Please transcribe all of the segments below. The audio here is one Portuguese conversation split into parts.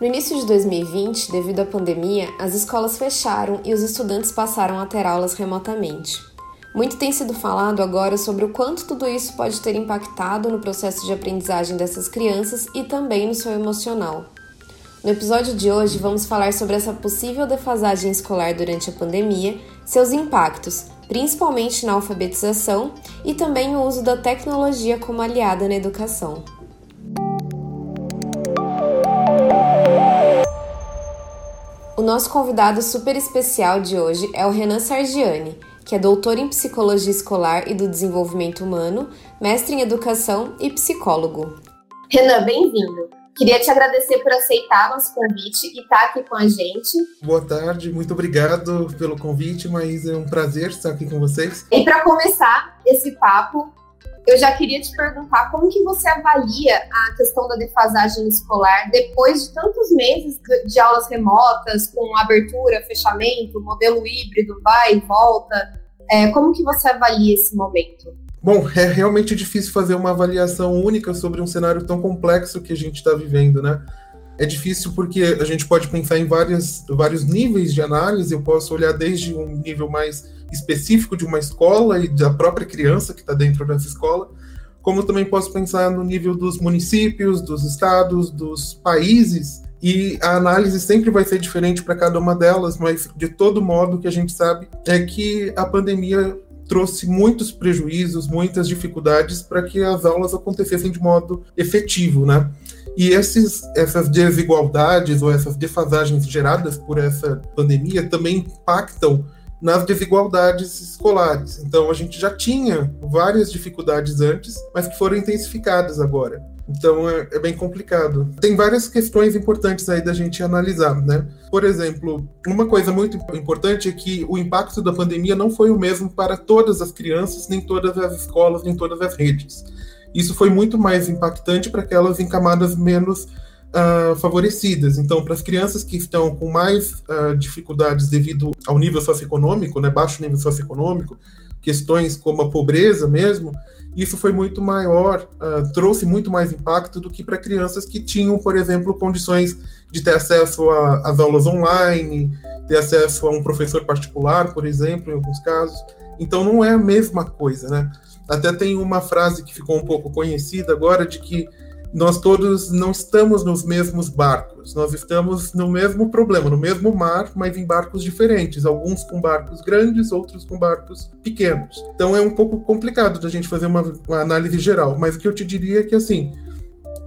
No início de 2020, devido à pandemia, as escolas fecharam e os estudantes passaram a ter aulas remotamente. Muito tem sido falado agora sobre o quanto tudo isso pode ter impactado no processo de aprendizagem dessas crianças e também no seu emocional. No episódio de hoje, vamos falar sobre essa possível defasagem escolar durante a pandemia, seus impactos, principalmente na alfabetização, e também o uso da tecnologia como aliada na educação. O nosso convidado super especial de hoje é o Renan Sargiani, que é doutor em psicologia escolar e do desenvolvimento humano, mestre em educação e psicólogo. Renan, bem-vindo. Queria te agradecer por aceitar nosso convite e estar aqui com a gente. Boa tarde, muito obrigado pelo convite, mas é um prazer estar aqui com vocês. E para começar esse papo, eu já queria te perguntar como que você avalia a questão da defasagem escolar depois de tantos meses de aulas remotas, com abertura, fechamento, modelo híbrido, vai e volta. É, como que você avalia esse momento? Bom, é realmente difícil fazer uma avaliação única sobre um cenário tão complexo que a gente está vivendo, né? É difícil porque a gente pode pensar em várias, vários níveis de análise. Eu posso olhar desde um nível mais específico de uma escola e da própria criança que está dentro dessa escola, como também posso pensar no nível dos municípios, dos estados, dos países, e a análise sempre vai ser diferente para cada uma delas, mas de todo modo o que a gente sabe é que a pandemia trouxe muitos prejuízos, muitas dificuldades para que as aulas acontecessem de modo efetivo, né? E esses, essas desigualdades ou essas defasagens geradas por essa pandemia também impactam nas desigualdades escolares. Então, a gente já tinha várias dificuldades antes, mas que foram intensificadas agora. Então, é, é, bem complicado. Tem várias questões importantes aí da gente analisar, né? Por exemplo, uma coisa muito importante é que o impacto da pandemia não foi o mesmo para todas as crianças, nem todas as escolas, nem todas as redes. Isso foi muito mais impactante para aquelas em camadas menos uh, favorecidas. Então, para as crianças que estão com mais uh, dificuldades devido ao nível socioeconômico, né, baixo nível socioeconômico, questões como a pobreza mesmo, isso foi muito maior, uh, trouxe muito mais impacto do que para crianças que tinham, por exemplo, condições de ter acesso às aulas online, ter acesso a um professor particular, por exemplo, em alguns casos. Então não é a mesma coisa, né? Até tem uma frase que ficou um pouco conhecida agora de que nós todos não estamos nos mesmos barcos, nós estamos no mesmo problema, no mesmo mar, mas em barcos diferentes, alguns com barcos grandes, outros com barcos pequenos. Então é um pouco complicado da gente fazer uma, uma análise geral, mas o que eu te diria é que assim,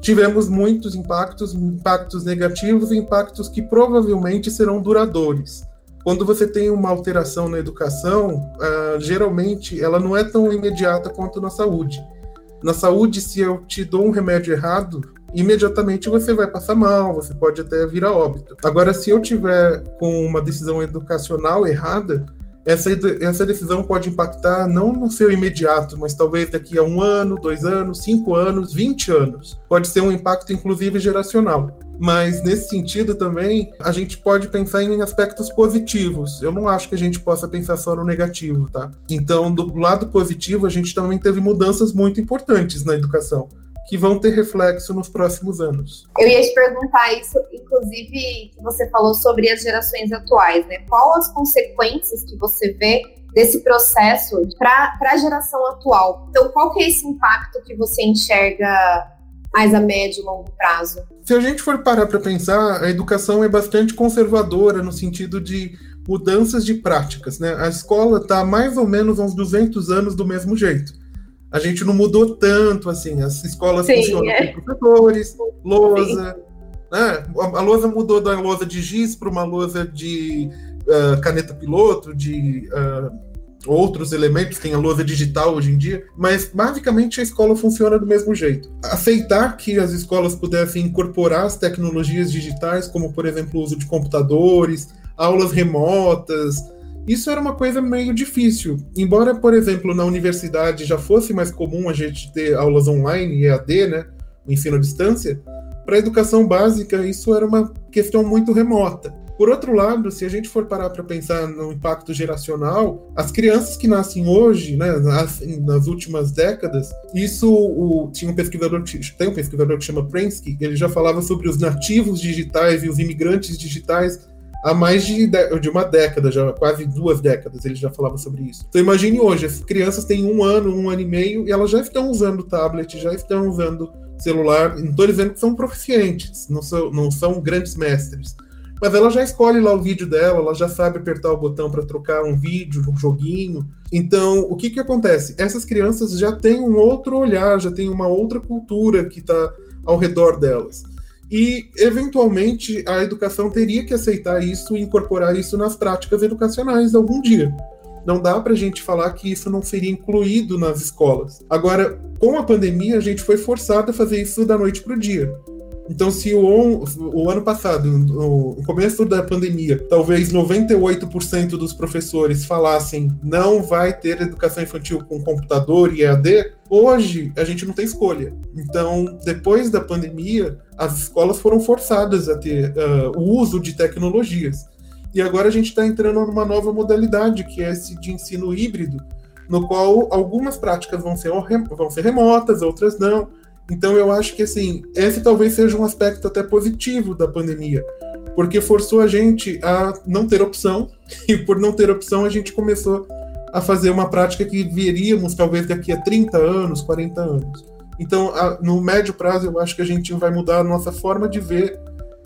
tivemos muitos impactos, impactos negativos e impactos que provavelmente serão duradouros. Quando você tem uma alteração na educação, uh, geralmente ela não é tão imediata quanto na saúde na saúde, se eu te dou um remédio errado, imediatamente você vai passar mal, você pode até vir a óbito. Agora, se eu tiver com uma decisão educacional errada, essa, essa decisão pode impactar não no seu imediato, mas talvez daqui a um ano, dois anos, cinco anos, vinte anos. Pode ser um impacto, inclusive, geracional. Mas nesse sentido também, a gente pode pensar em aspectos positivos. Eu não acho que a gente possa pensar só no negativo, tá? Então, do lado positivo, a gente também teve mudanças muito importantes na educação que vão ter reflexo nos próximos anos. Eu ia te perguntar isso, inclusive, que você falou sobre as gerações atuais, né? Qual as consequências que você vê desse processo para a geração atual? Então, qual que é esse impacto que você enxerga mais a médio e longo prazo? Se a gente for parar para pensar, a educação é bastante conservadora no sentido de mudanças de práticas, né? A escola está mais ou menos uns 200 anos do mesmo jeito. A gente não mudou tanto, assim, as escolas Sim, funcionam é. com professores, lousa, né? A lousa mudou da lousa de giz para uma lousa de uh, caneta piloto, de uh, outros elementos, tem a lousa digital hoje em dia, mas basicamente a escola funciona do mesmo jeito. Aceitar que as escolas pudessem incorporar as tecnologias digitais, como por exemplo o uso de computadores, aulas remotas, isso era uma coisa meio difícil. Embora, por exemplo, na universidade já fosse mais comum a gente ter aulas online, EAD, né, o ensino à distância, para a educação básica isso era uma questão muito remota Por outro lado, se a gente for parar para pensar no impacto geracional, as crianças que nascem hoje, né, nas, nas últimas décadas, isso o, tinha um pesquisador, tem um pesquisador que chama Prensky, ele já falava sobre os nativos digitais e os imigrantes digitais há mais de, de uma década, já quase duas décadas, ele já falava sobre isso. Então imagine hoje, as crianças têm um ano, um ano e meio, e elas já estão usando tablet, já estão usando celular. Não estou dizendo que são proficientes, não são, não são grandes mestres. Mas ela já escolhe lá o vídeo dela, ela já sabe apertar o botão para trocar um vídeo, um joguinho. Então, o que, que acontece? Essas crianças já têm um outro olhar, já têm uma outra cultura que está ao redor delas. E, eventualmente, a educação teria que aceitar isso e incorporar isso nas práticas educacionais algum dia. Não dá para a gente falar que isso não seria incluído nas escolas. Agora, com a pandemia, a gente foi forçado a fazer isso da noite para o dia. Então, se o, o, ano passado, no começo da pandemia, talvez 98% dos professores falassem não vai ter educação infantil com computador e EAD, hoje a gente não tem escolha. Então, depois da pandemia, as escolas foram forçadas a ter uh, o uso de tecnologias. E agora a gente está entrando numa nova modalidade, que é esse de ensino híbrido, no qual algumas práticas vão ser, vão ser remotas, outras não. Então eu acho que assim, esse talvez seja um aspecto até positivo da pandemia, porque forçou a gente a não ter opção, e por não ter opção a gente começou a fazer uma prática que veríamos talvez daqui a 30 anos, 40 anos. Então, a, no médio prazo, eu acho que a gente vai mudar a nossa forma de ver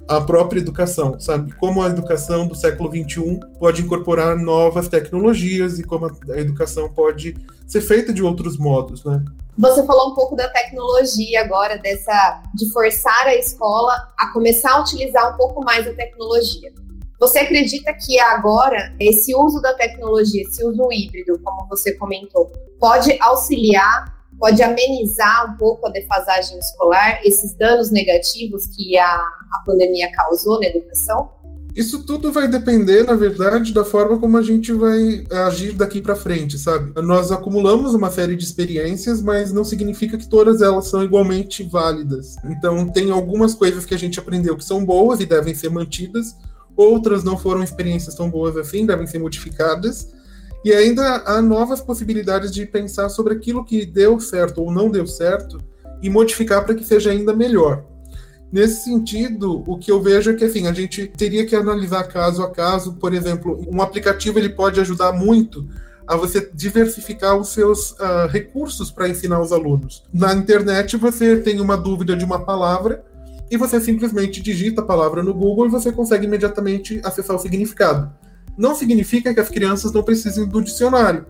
a própria educação, sabe? Como a educação do século XXI pode incorporar novas tecnologias e como a educação pode ser feita de outros modos, né? Você falou um pouco da tecnologia agora, dessa de forçar a escola a começar a utilizar um pouco mais a tecnologia. Você acredita que agora esse uso da tecnologia, esse uso híbrido, como você comentou, pode auxiliar pode amenizar um pouco a defasagem escolar, esses danos negativos que a, a pandemia causou na educação? Isso tudo vai depender, na verdade, da forma como a gente vai agir daqui para frente, sabe? Nós acumulamos uma série de experiências, mas não significa que todas elas são igualmente válidas. Então, tem algumas coisas que a gente aprendeu que são boas e devem ser mantidas, outras não foram experiências tão boas assim, devem ser modificadas. E ainda há novas possibilidades de pensar sobre aquilo que deu certo ou não deu certo e modificar para que seja ainda melhor. Nesse sentido, o que eu vejo é que assim, a gente teria que analisar caso a caso, por exemplo, um aplicativo ele pode ajudar muito a você diversificar os seus uh, recursos para ensinar os alunos. Na internet, você tem uma dúvida de uma palavra e você simplesmente digita a palavra no Google e você consegue imediatamente acessar o significado. Não significa que as crianças não precisem do dicionário,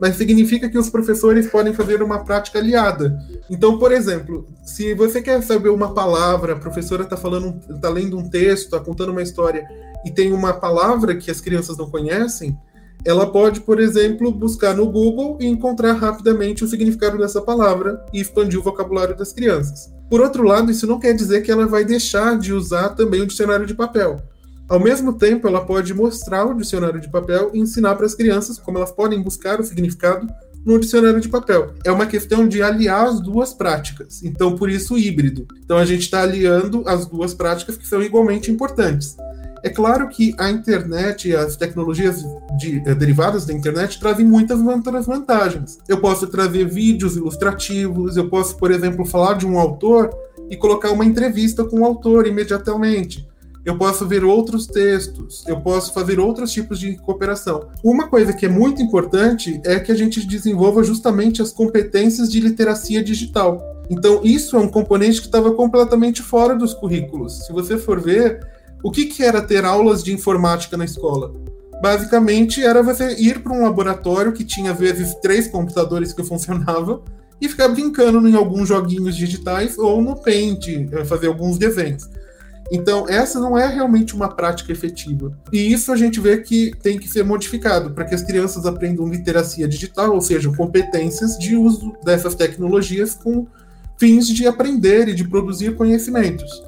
mas significa que os professores podem fazer uma prática aliada. Então, por exemplo, se você quer saber uma palavra, a professora está falando, está lendo um texto, está contando uma história e tem uma palavra que as crianças não conhecem, ela pode, por exemplo, buscar no Google e encontrar rapidamente o significado dessa palavra e expandir o vocabulário das crianças. Por outro lado, isso não quer dizer que ela vai deixar de usar também o dicionário de papel. Ao mesmo tempo, ela pode mostrar o dicionário de papel e ensinar para as crianças como elas podem buscar o significado no dicionário de papel. É uma questão de aliar as duas práticas, então por isso híbrido. Então a gente está aliando as duas práticas que são igualmente importantes. É claro que a internet e as tecnologias de, eh, derivadas da internet trazem muitas vantagens. Eu posso trazer vídeos ilustrativos, eu posso, por exemplo, falar de um autor e colocar uma entrevista com o autor imediatamente eu posso ver outros textos, eu posso fazer outros tipos de cooperação. Uma coisa que é muito importante é que a gente desenvolva justamente as competências de literacia digital. Então, isso é um componente que estava completamente fora dos currículos. Se você for ver, o que, que era ter aulas de informática na escola? Basicamente, era você ir para um laboratório que tinha, às vezes, três computadores que funcionavam e ficar brincando em alguns joguinhos digitais ou no Paint, eh, fazer alguns desenhos. Então, essa não é realmente uma prática efetiva. E isso a gente vê que tem que ser modificado para que as crianças aprendam literacia digital, ou seja, competências de uso dessas tecnologias com fins de aprender e de produzir conhecimentos.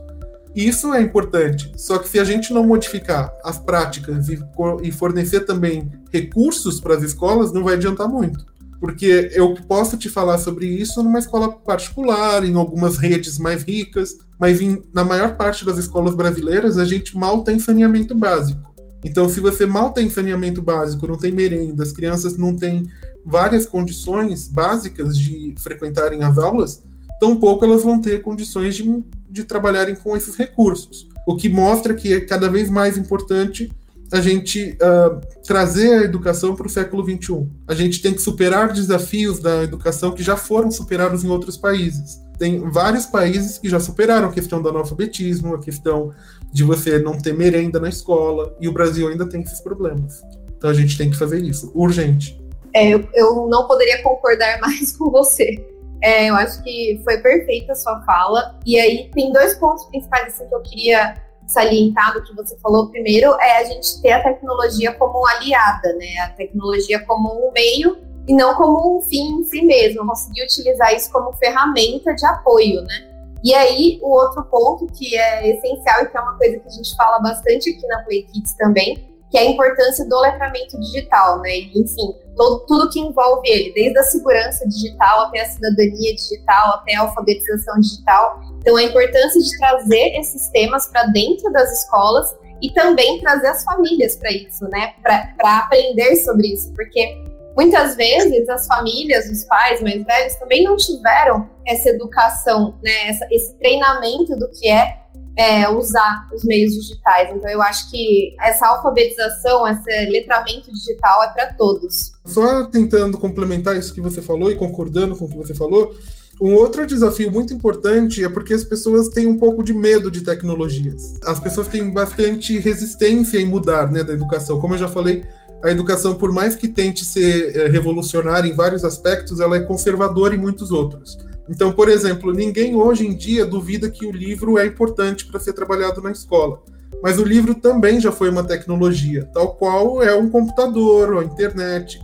Isso é importante. Só que se a gente não modificar as práticas e fornecer também recursos para as escolas, não vai adiantar muito. Porque eu posso te falar sobre isso numa escola particular, em algumas redes mais ricas, mas em, na maior parte das escolas brasileiras a gente mal tem saneamento básico. Então, se você mal tem saneamento básico, não tem merenda, as crianças não têm várias condições básicas de frequentarem as aulas, tampouco elas vão ter condições de, de trabalharem com esses recursos. O que mostra que é cada vez mais importante a gente uh, trazer a educação para o século XXI. A gente tem que superar desafios da educação que já foram superados em outros países. Tem vários países que já superaram a questão do analfabetismo, a questão de você não ter merenda na escola, e o Brasil ainda tem esses problemas. Então a gente tem que fazer isso, urgente. É, eu, não poderia concordar mais com você. É, eu acho que foi perfeita a sua fala. E aí tem dois pontos principais assim, que eu queria salientar do que você falou. Primeiro é a gente ter a tecnologia como aliada, né? A tecnologia como um meio e não como um fim em si mesmo. Conseguir utilizar isso como ferramenta de apoio, né? E aí, o outro ponto que é essencial e que é uma coisa que a gente fala bastante aqui na Play Kids também, que é a importância do letramento digital, né? Enfim, todo, tudo que envolve ele, desde a segurança digital até a cidadania digital, até a alfabetização digital. Então, a importância de trazer esses temas para dentro das escolas e também trazer as famílias para isso, né? Para aprender sobre isso, porque muitas vezes as famílias, os pais mais velhos também não tiveram essa educação, né? Essa, esse treinamento do que é é, usar os meios digitais. Então, eu acho que essa alfabetização, esse letramento digital é para todos. Só tentando complementar isso que você falou e concordando com o que você falou, um outro desafio muito importante é porque as pessoas têm um pouco de medo de tecnologias. As pessoas têm bastante resistência em mudar né, da educação. Como eu já falei, a educação, por mais que tente ser é, revolucionária em vários aspectos, ela é conservadora em muitos outros. Então, por exemplo, ninguém hoje em dia duvida que o livro é importante para ser trabalhado na escola. Mas o livro também já foi uma tecnologia, tal qual é um computador ou a internet.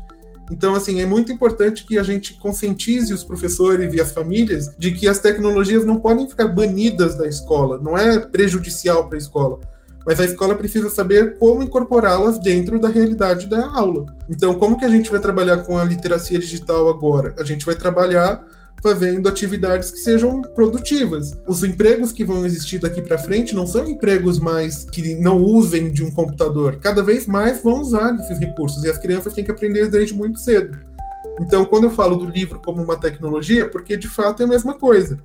Então, assim, é muito importante que a gente conscientize os professores e as famílias de que as tecnologias não podem ficar banidas da escola, não é prejudicial para a escola. Mas a escola precisa saber como incorporá-las dentro da realidade da aula. Então, como que a gente vai trabalhar com a literacia digital agora? A gente vai trabalhar fazendo atividades que sejam produtivas. Os empregos que vão existir daqui para frente não são empregos mais que não usem de um computador. Cada vez mais vão usar esses recursos e as crianças têm que aprender desde muito cedo. Então, quando eu falo do livro como uma tecnologia, porque de fato é a mesma coisa.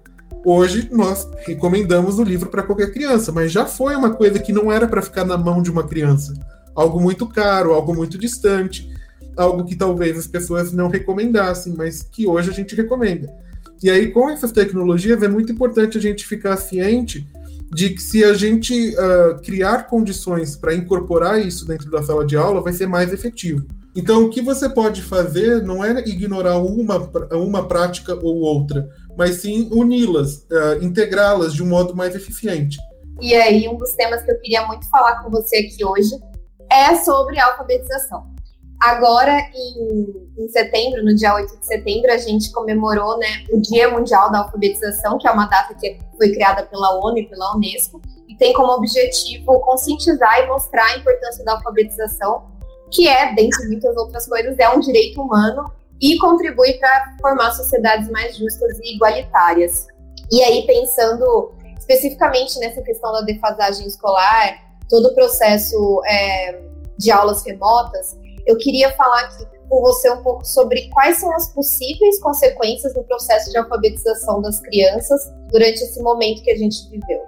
Hoje nós recomendamos o livro para qualquer criança, mas já foi uma coisa que não era para ficar na mão de uma criança. Algo muito caro, algo muito distante, algo que talvez as pessoas não recomendassem, mas que hoje a gente recomenda. E aí, com essas tecnologias, é muito importante a gente ficar ciente de que se a gente uh, criar condições para incorporar isso dentro da sala de aula, vai ser mais efetivo. Então, o que você pode fazer não é ignorar uma, uma prática ou outra, mas sim uni-las, uh, integrá-las de um modo mais eficiente. E aí, um dos temas que eu queria muito falar com você aqui hoje é sobre alfabetização. Agora, em, em, setembro, no dia 8 de setembro, a gente comemorou né, o Dia Mundial da Alfabetização, que é uma data que foi criada pela ONU e pela Unesco, e tem como objetivo conscientizar e mostrar a importância da alfabetização, que é, dentre muitas outras coisas, é um direito humano e contribui para formar sociedades mais justas e igualitárias. E aí, pensando especificamente nessa questão da defasagem escolar, todo o processo é, de aulas remotas, eu queria falar aqui com você um pouco sobre quais são as possíveis consequências no processo de alfabetização das crianças durante esse momento que a gente viveu.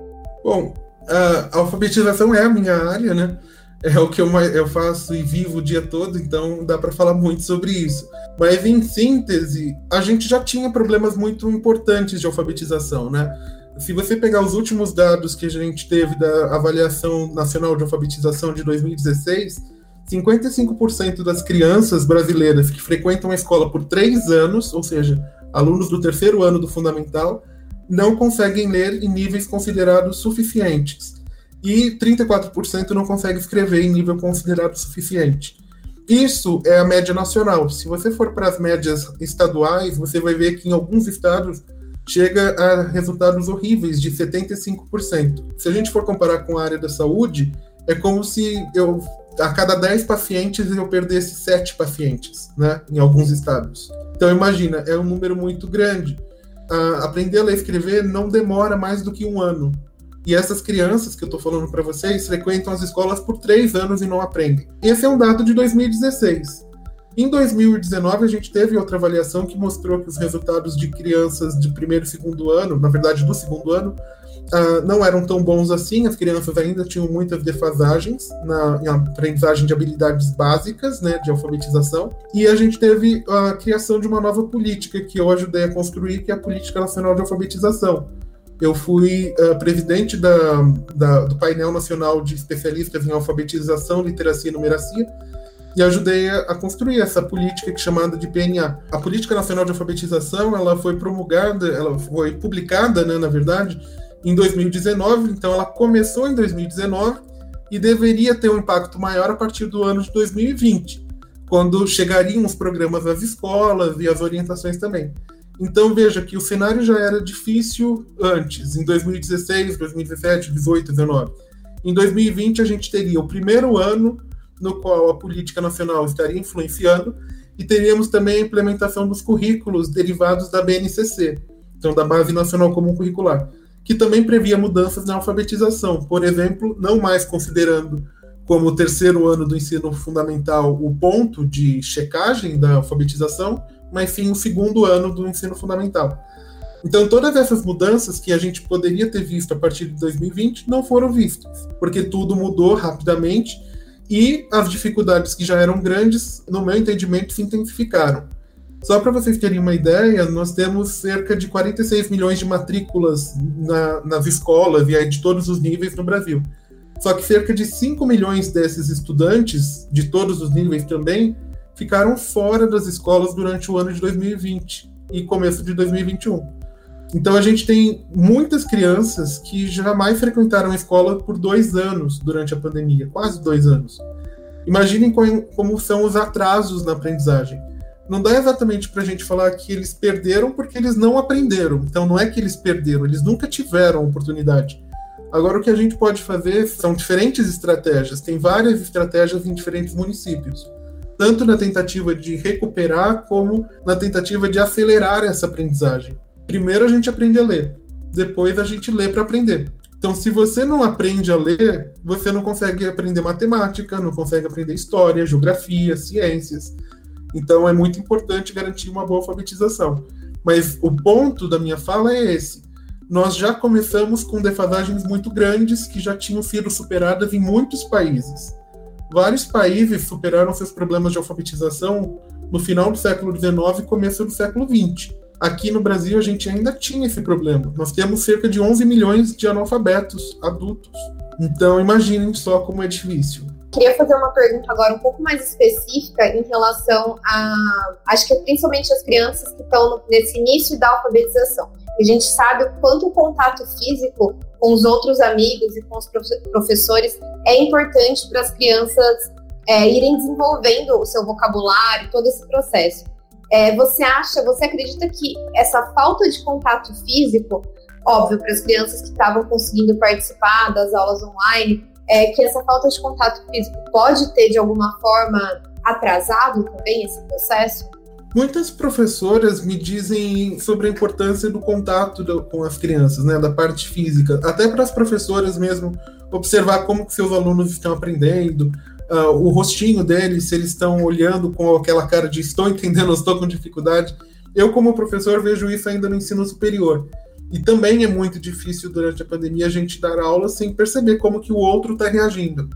Bom, a alfabetização é a minha área, né? É o que eu, eu faço e vivo o dia todo, então dá para falar muito sobre isso. Mas, em síntese, a gente já tinha problemas muito importantes de alfabetização, né? Se você pegar os últimos dados que a gente teve da Avaliação Nacional de Alfabetização de 2016, 55% das crianças brasileiras que frequentam a escola por três anos, ou seja, alunos do terceiro ano do fundamental, não conseguem ler em níveis considerados suficientes. E 34% não conseguem escrever em nível considerado suficiente. Isso é a média nacional. Se você for para as médias estaduais, você vai ver que em alguns estados chega a resultados horríveis de 75%. Se a gente for comparar com a área da saúde, é como se eu a cada 10 pacientes eu perdesse 7 pacientes, né, em alguns estados. Então imagina, é um número muito grande. a aprender a ler e escrever não demora mais do que um ano. E essas crianças que eu estou falando para vocês frequentam as escolas por três anos e não aprendem. Esse é um dado de 2016. Em 2019, a gente teve outra avaliação que mostrou que os resultados de crianças de primeiro e segundo ano, na verdade do segundo ano, uh, não eram tão bons assim. As crianças ainda tinham muitas defasagens na aprendizagem de habilidades básicas, né, de alfabetização. E a gente teve a criação de uma nova política que eu ajudei a construir, que é a Política Nacional de Alfabetização. Eu fui uh, presidente da, da, do painel nacional de especialistas em alfabetização, literacia e numeracia, e ajudei a, construir essa política que é chamada de PNA. A Política Nacional de Alfabetização, ela foi promulgada, ela foi publicada, né, na verdade, em 2019, então ela começou em 2019 e deveria ter um impacto maior a partir do ano de 2020, quando chegariam os programas às escolas e as orientações também. Então veja que o cenário já era difícil antes, em 2016, 2017, 2018, 2019. Em 2020 a gente teria o primeiro ano no qual a política nacional estaria influenciando, e teríamos também a implementação dos currículos derivados da BNCC, então da Base Nacional Comum Curricular, que também previa mudanças na alfabetização, por exemplo, não mais considerando como o terceiro ano do ensino fundamental o ponto de checagem da alfabetização, mas sim o segundo ano do ensino fundamental. Então, todas essas mudanças que a gente poderia ter visto a partir de 2020 não foram vistas, porque tudo mudou rapidamente e as dificuldades que já eram grandes, no meu entendimento, se intensificaram. Só para vocês terem uma ideia, nós temos cerca de 46 milhões de matrículas na, nas escolas e de todos os níveis no Brasil. Só que cerca de 5 milhões desses estudantes, de todos os níveis também, ficaram fora das escolas durante o ano de 2020 e começo de 2021. Então a gente tem muitas crianças que jamais frequentaram a escola por dois anos durante a pandemia, quase dois anos. Imaginem como são os atrasos na aprendizagem. Não dá exatamente para a gente falar que eles perderam porque eles não aprenderam. Então não é que eles perderam, eles nunca tiveram oportunidade. Agora o que a gente pode fazer são diferentes estratégias. Tem várias estratégias em diferentes municípios tanto na tentativa de recuperar como na tentativa de acelerar essa aprendizagem. Primeiro a gente aprende a ler, depois a gente lê para aprender. Então, se você não aprende a ler, você não consegue aprender matemática, não consegue aprender história, geografia, ciências. Então, é muito importante garantir uma boa alfabetização. Mas o ponto da minha fala é esse. Nós já começamos com defasagens muito grandes que já tinham sido superadas em muitos países. Vários países superaram seus problemas de alfabetização no final do século XIX e começo do século XX. Aqui no Brasil a gente ainda tinha esse problema. Nós temos cerca de 11 milhões de analfabetos adultos. Então imaginem só como é difícil. Queria fazer uma pergunta agora um pouco mais específica em relação a, acho que principalmente as crianças que estão nesse início da alfabetização. A gente sabe o quanto o contato físico com os outros amigos e com os professores é importante para as crianças é, irem desenvolvendo o seu vocabulário, todo esse processo. É, você acha, você acredita que essa falta de contato físico, óbvio, para as crianças que estavam conseguindo participar das aulas online, é, que essa falta de contato físico pode ter, de alguma forma, atrasado também esse processo? Muitas professoras me dizem sobre a importância do contato do, com as crianças, né, da parte física, até para as professoras mesmo observar como que seus alunos estão aprendendo, uh, o rostinho deles, se eles estão olhando com aquela cara de estou entendendo, estou com dificuldade. Eu, como professor, vejo isso ainda no ensino superior. E também é muito difícil durante a pandemia a gente dar aula sem perceber como que o outro está reagindo.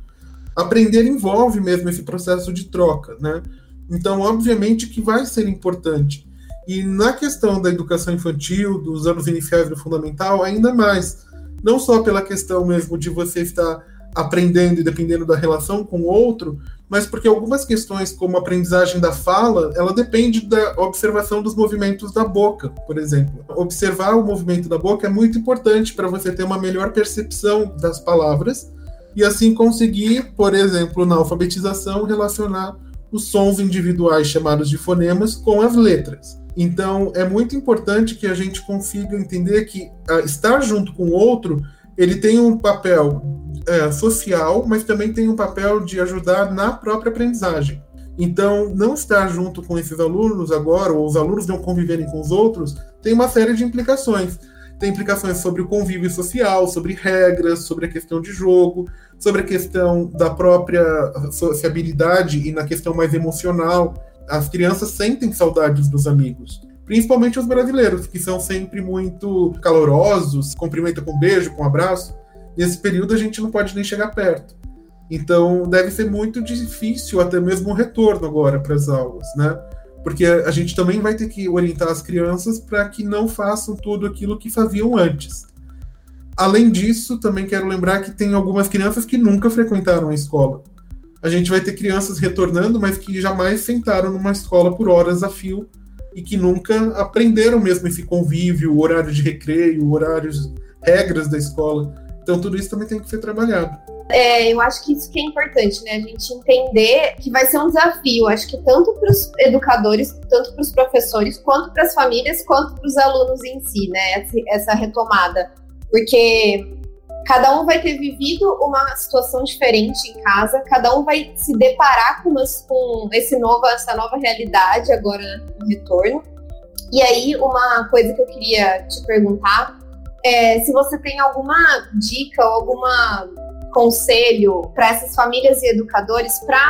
Aprender envolve mesmo esse processo de troca, né? Então, obviamente que vai ser importante. E na questão da educação infantil, dos anos iniciais do fundamental, ainda mais. Não só pela questão mesmo de você estar aprendendo e dependendo da relação com o outro, mas porque algumas questões, como a aprendizagem da fala, ela depende da observação dos movimentos da boca, por exemplo. Observar o movimento da boca é muito importante para você ter uma melhor percepção das palavras e assim conseguir, por exemplo, na alfabetização, relacionar os sons individuais chamados de fonemas com as letras. Então, é muito importante que a gente consiga entender que ah, estar junto com o outro ele tem um papel é, social, mas também tem um papel de ajudar na própria aprendizagem. Então, não estar junto com esses alunos agora, ou os alunos não conviverem com os outros, tem uma série de implicações. Tem implicações sobre o convívio social, sobre regras, sobre a questão de jogo, sobre a questão da própria sociabilidade e na questão mais emocional. As crianças sentem saudades dos amigos principalmente os brasileiros, que são sempre muito calorosos, cumprimenta com beijo, com abraço. Nesse período a gente não pode nem chegar perto. Então deve ser muito difícil até mesmo o retorno agora para as aulas, né? Porque a gente também vai ter que orientar as crianças para que não façam tudo aquilo que faziam antes. Além disso, também quero lembrar que tem algumas crianças que nunca frequentaram a escola. A gente vai ter crianças retornando, mas que jamais sentaram numa escola por horas a fio e que nunca aprenderam mesmo esse convívio, o horário de recreio, horários, regras da escola. Então tudo isso também tem que ser trabalhado. É, eu acho que isso que é importante, né? A gente entender que vai ser um desafio, acho que tanto para os educadores, tanto para os professores, quanto para as famílias, quanto para os alunos em si, né? Essa retomada. Porque cada um vai ter vivido uma situação diferente em casa, cada um vai se deparar com, umas, com esse novo, essa nova realidade agora no retorno. E aí, uma coisa que eu queria te perguntar é se você tem alguma dica ou alguma conselho para essas famílias e educadores para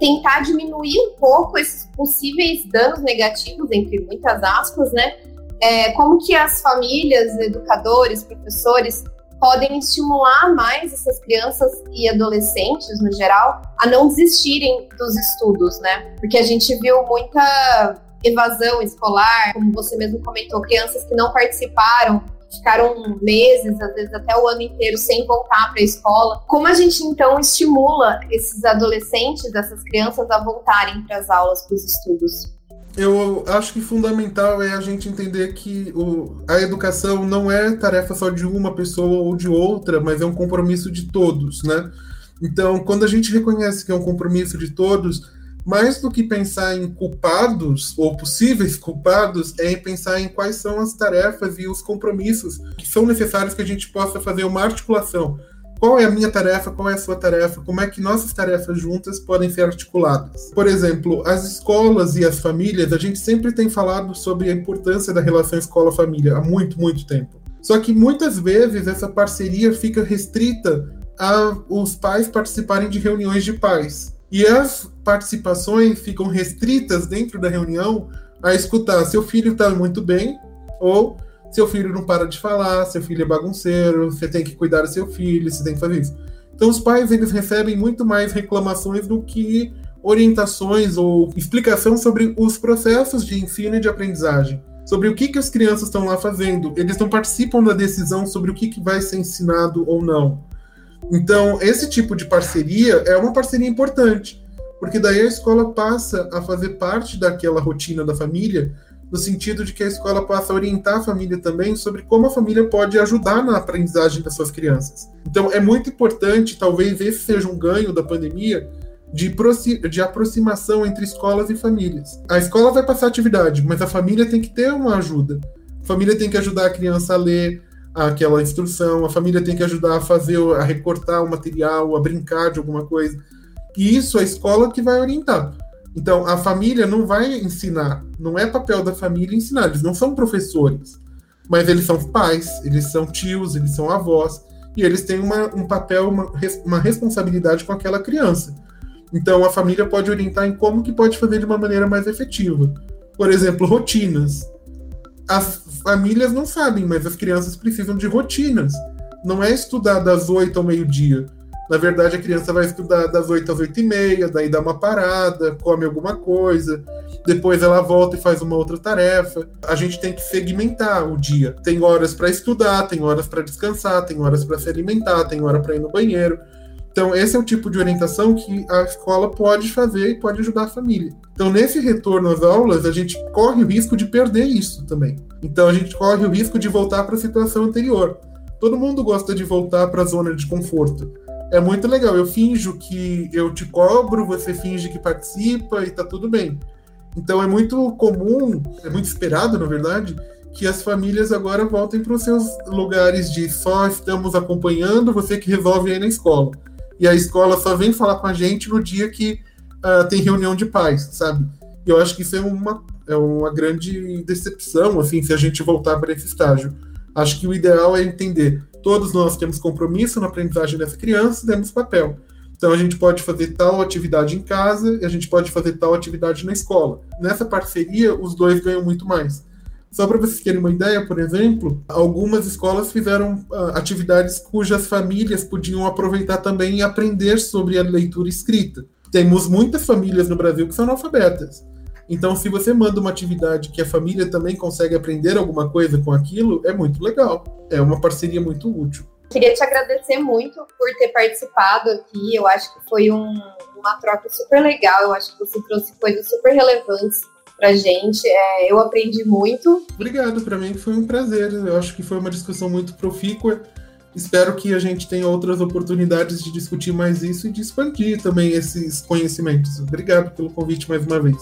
tentar diminuir um pouco esses possíveis danos negativos, entre muitas aspas, né? É, como que as famílias, educadores, professores podem estimular mais essas crianças e adolescentes, no geral, a não desistirem dos estudos, né? Porque a gente viu muita evasão escolar, como você mesmo comentou, crianças que não participaram ficaram meses, às vezes até o ano inteiro sem voltar para a escola. Como a gente então estimula esses adolescentes, essas crianças a voltarem para as aulas, para os estudos? Eu acho que fundamental é a gente entender que o, a educação não é tarefa só de uma pessoa ou de outra, mas é um compromisso de todos, né? Então, quando a gente reconhece que é um compromisso de todos, mais do que pensar em culpados ou possíveis culpados, é pensar em quais são as tarefas e os compromissos que são necessários que a gente possa fazer uma articulação qual é a minha tarefa, qual é a sua tarefa, como é que nossas tarefas juntas podem ser articuladas. Por exemplo, as escolas e as famílias, a gente sempre tem falado sobre a importância da relação escola-família há muito, muito tempo. Só que muitas vezes essa parceria fica restrita a os pais participarem de reuniões de pais. E as participações ficam restritas dentro da reunião a escutar seu filho está muito bem ou seu filho não para de falar, seu filho é bagunceiro, você tem que cuidar do seu filho, você tem que fazer isso. Então os pais eles recebem muito mais reclamações do que orientações ou explicação sobre os processos de ensino e de aprendizagem, sobre o que, que as crianças estão lá fazendo. Eles não participam da decisão sobre o que, que vai ser ensinado ou não. Então, esse tipo de parceria é uma parceria importante, porque daí a escola passa a fazer parte daquela rotina da família no sentido de que a escola possa orientar a família também sobre como a família pode ajudar na aprendizagem das suas crianças. Então, é muito importante, talvez esse seja um ganho da pandemia, de, de aproximação entre escolas e famílias. A escola vai passar atividade, mas a família tem que ter uma ajuda. A família tem que ajudar a criança a ler aquela instrução, a família tem que ajudar a fazer, a recortar o material, a brincar de alguma coisa. E isso a escola que vai orientar. Então, a família não vai ensinar, não é papel da família ensinar, eles não são professores, mas eles são pais, eles são tios, eles são avós, e eles têm uma, um papel, uma, uma responsabilidade com aquela criança. Então, a família pode orientar em como que pode fazer de uma maneira mais efetiva. Por exemplo, rotinas. As famílias não sabem, mas as crianças precisam de rotinas. Não é estudar das oito ao meio-dia na verdade, a criança vai estudar das 8 às 8 e meia, daí dá uma parada, come alguma coisa, depois ela volta e faz uma outra tarefa. A gente tem que segmentar o dia. Tem horas para estudar, tem horas para descansar, tem horas para se alimentar, tem hora para ir no banheiro. Então, esse é o tipo de orientação que a escola pode fazer e pode ajudar a família. Então, nesse retorno às aulas, a gente corre o risco de perder isso também. Então, a gente corre o risco de voltar para a situação anterior. Todo mundo gosta de voltar para a zona de conforto é muito legal. Eu finjo que eu te cobro, você finge que participa e tá tudo bem. Então é muito comum, é muito esperado, na verdade, que as famílias agora voltem para os seus lugares de só estamos acompanhando, você que resolve aí na escola. E a escola só vem falar com a gente no dia que uh, tem reunião de pais, sabe? E eu acho que isso é uma, é uma grande decepção, assim, se a gente voltar para esse estágio. Acho que o ideal é entender, todos nós temos compromisso na aprendizagem dessa criança, temos papel. Então a gente pode fazer tal atividade em casa e a gente pode fazer tal atividade na escola. Nessa parceria, os dois ganham muito mais. Só para vocês terem uma ideia, por exemplo, algumas escolas fizeram uh, atividades cujas famílias podiam aproveitar também e aprender sobre a leitura escrita. Temos muitas famílias no Brasil que são analfabetas. Então, se você manda uma atividade que a família também consegue aprender alguma coisa com aquilo, é muito legal. É uma parceria muito útil. Queria te agradecer muito por ter participado aqui. Eu acho que foi um, uma troca super legal. Eu acho que você trouxe coisas super relevantes pra gente. É, eu aprendi muito. Obrigado, para mim foi um prazer. Eu acho que foi uma discussão muito profícua. Espero que a gente tenha outras oportunidades de discutir mais isso e de expandir também esses conhecimentos. Obrigado pelo convite mais uma vez.